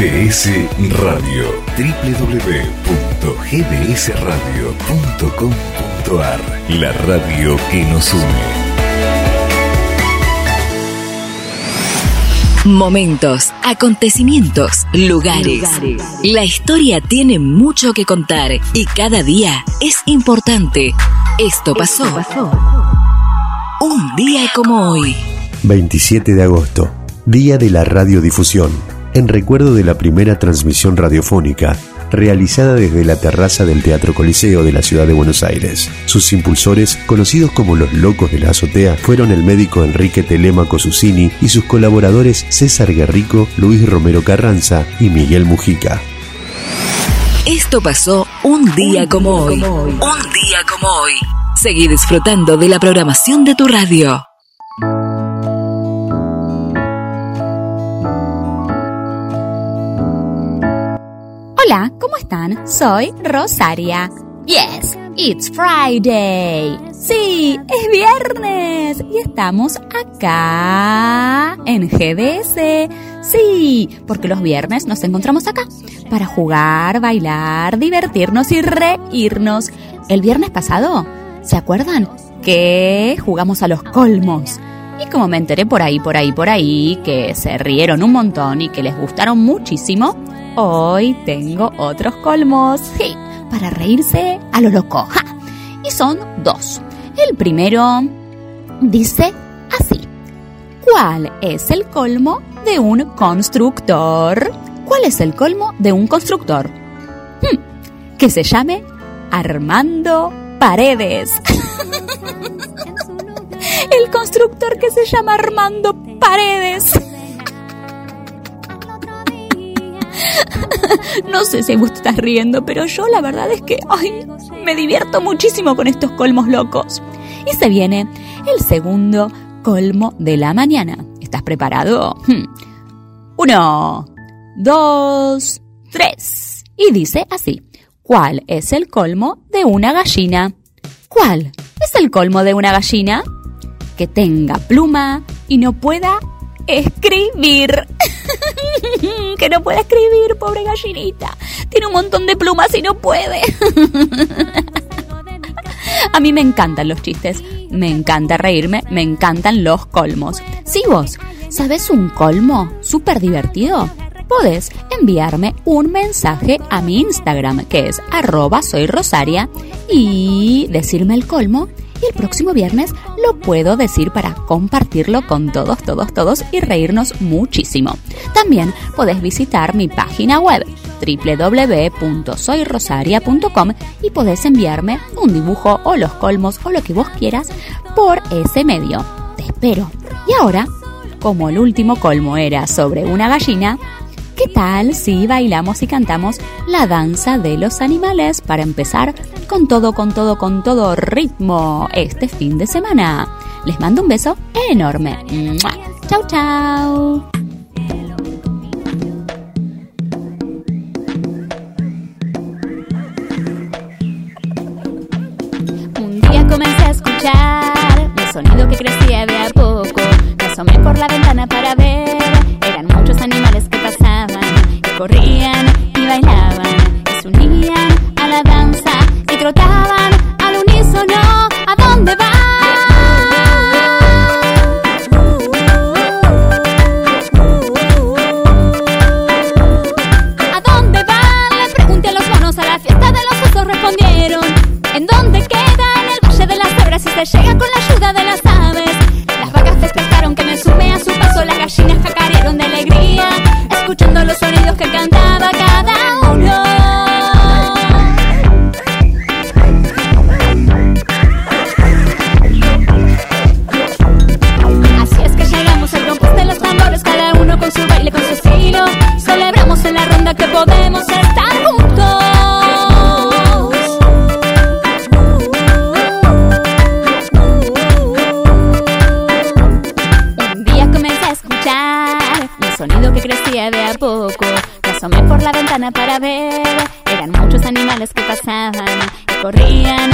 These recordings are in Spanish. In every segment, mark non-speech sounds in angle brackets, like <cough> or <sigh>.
GDS Radio. www.gdsradio.com.ar La radio que nos une. Momentos, acontecimientos, lugares. La historia tiene mucho que contar y cada día es importante. Esto pasó. Un día como hoy. 27 de agosto, Día de la Radiodifusión, en recuerdo de la primera transmisión radiofónica realizada desde la terraza del Teatro Coliseo de la ciudad de Buenos Aires. Sus impulsores, conocidos como los locos de la azotea, fueron el médico Enrique Telemaco Susini y sus colaboradores César Guerrico, Luis Romero Carranza y Miguel Mujica. Esto pasó un día como hoy. Un día como hoy. Seguí disfrutando de la programación de tu radio. Hola, ¿cómo están? Soy Rosaria. Yes, it's Friday. Sí, es viernes y estamos acá en GDS. Sí, porque los viernes nos encontramos acá para jugar, bailar, divertirnos y reírnos. El viernes pasado, ¿se acuerdan? Que jugamos a los colmos. Y como me enteré por ahí, por ahí, por ahí, que se rieron un montón y que les gustaron muchísimo, Hoy tengo otros colmos, sí, para reírse a lo loco. Y son dos. El primero dice así. ¿Cuál es el colmo de un constructor? ¿Cuál es el colmo de un constructor? Hmm, que se llame Armando Paredes. <laughs> el constructor que se llama Armando Paredes. <laughs> no sé si vos estás riendo, pero yo la verdad es que, ay, me divierto muchísimo con estos colmos locos. Y se viene el segundo colmo de la mañana. ¿Estás preparado? Hmm. Uno, dos, tres. Y dice así. ¿Cuál es el colmo de una gallina? ¿Cuál es el colmo de una gallina? Que tenga pluma y no pueda escribir. <laughs> <laughs> que no puede escribir, pobre gallinita. Tiene un montón de plumas y no puede. <laughs> A mí me encantan los chistes, me encanta reírme, me encantan los colmos. Si vos sabes un colmo súper divertido, podés enviarme un mensaje a mi Instagram, que es arroba y decirme el colmo y el próximo viernes lo puedo decir para compartirlo con todos, todos, todos y reírnos muchísimo. También podés visitar mi página web www.soyrosaria.com y podés enviarme un dibujo o los colmos o lo que vos quieras por ese medio. Te espero. Y ahora, como el último colmo era sobre una gallina, ¿Qué tal si bailamos y cantamos la danza de los animales para empezar con todo, con todo, con todo ritmo este fin de semana? Les mando un beso enorme. Chau, chau. Llega con la ayuda de las aves. Las vacas festejaron que me sumé a su paso, las gallinas cacarearon de alegría, escuchando los sonidos que cantaba para ver. Eran muchos animales que pasaban, que corrían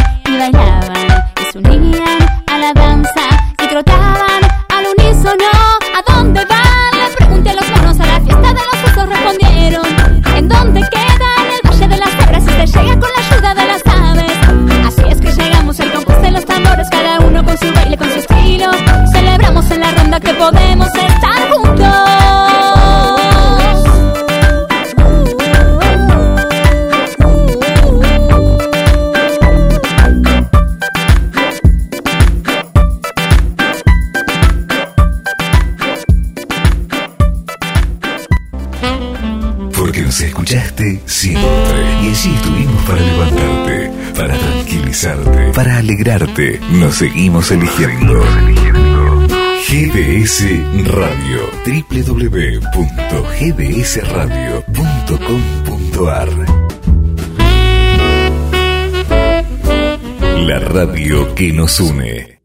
siempre. Y allí estuvimos para levantarte, para tranquilizarte, para alegrarte. Nos seguimos eligiendo. GDS Radio. www.gdsradio.com.ar La radio que nos une.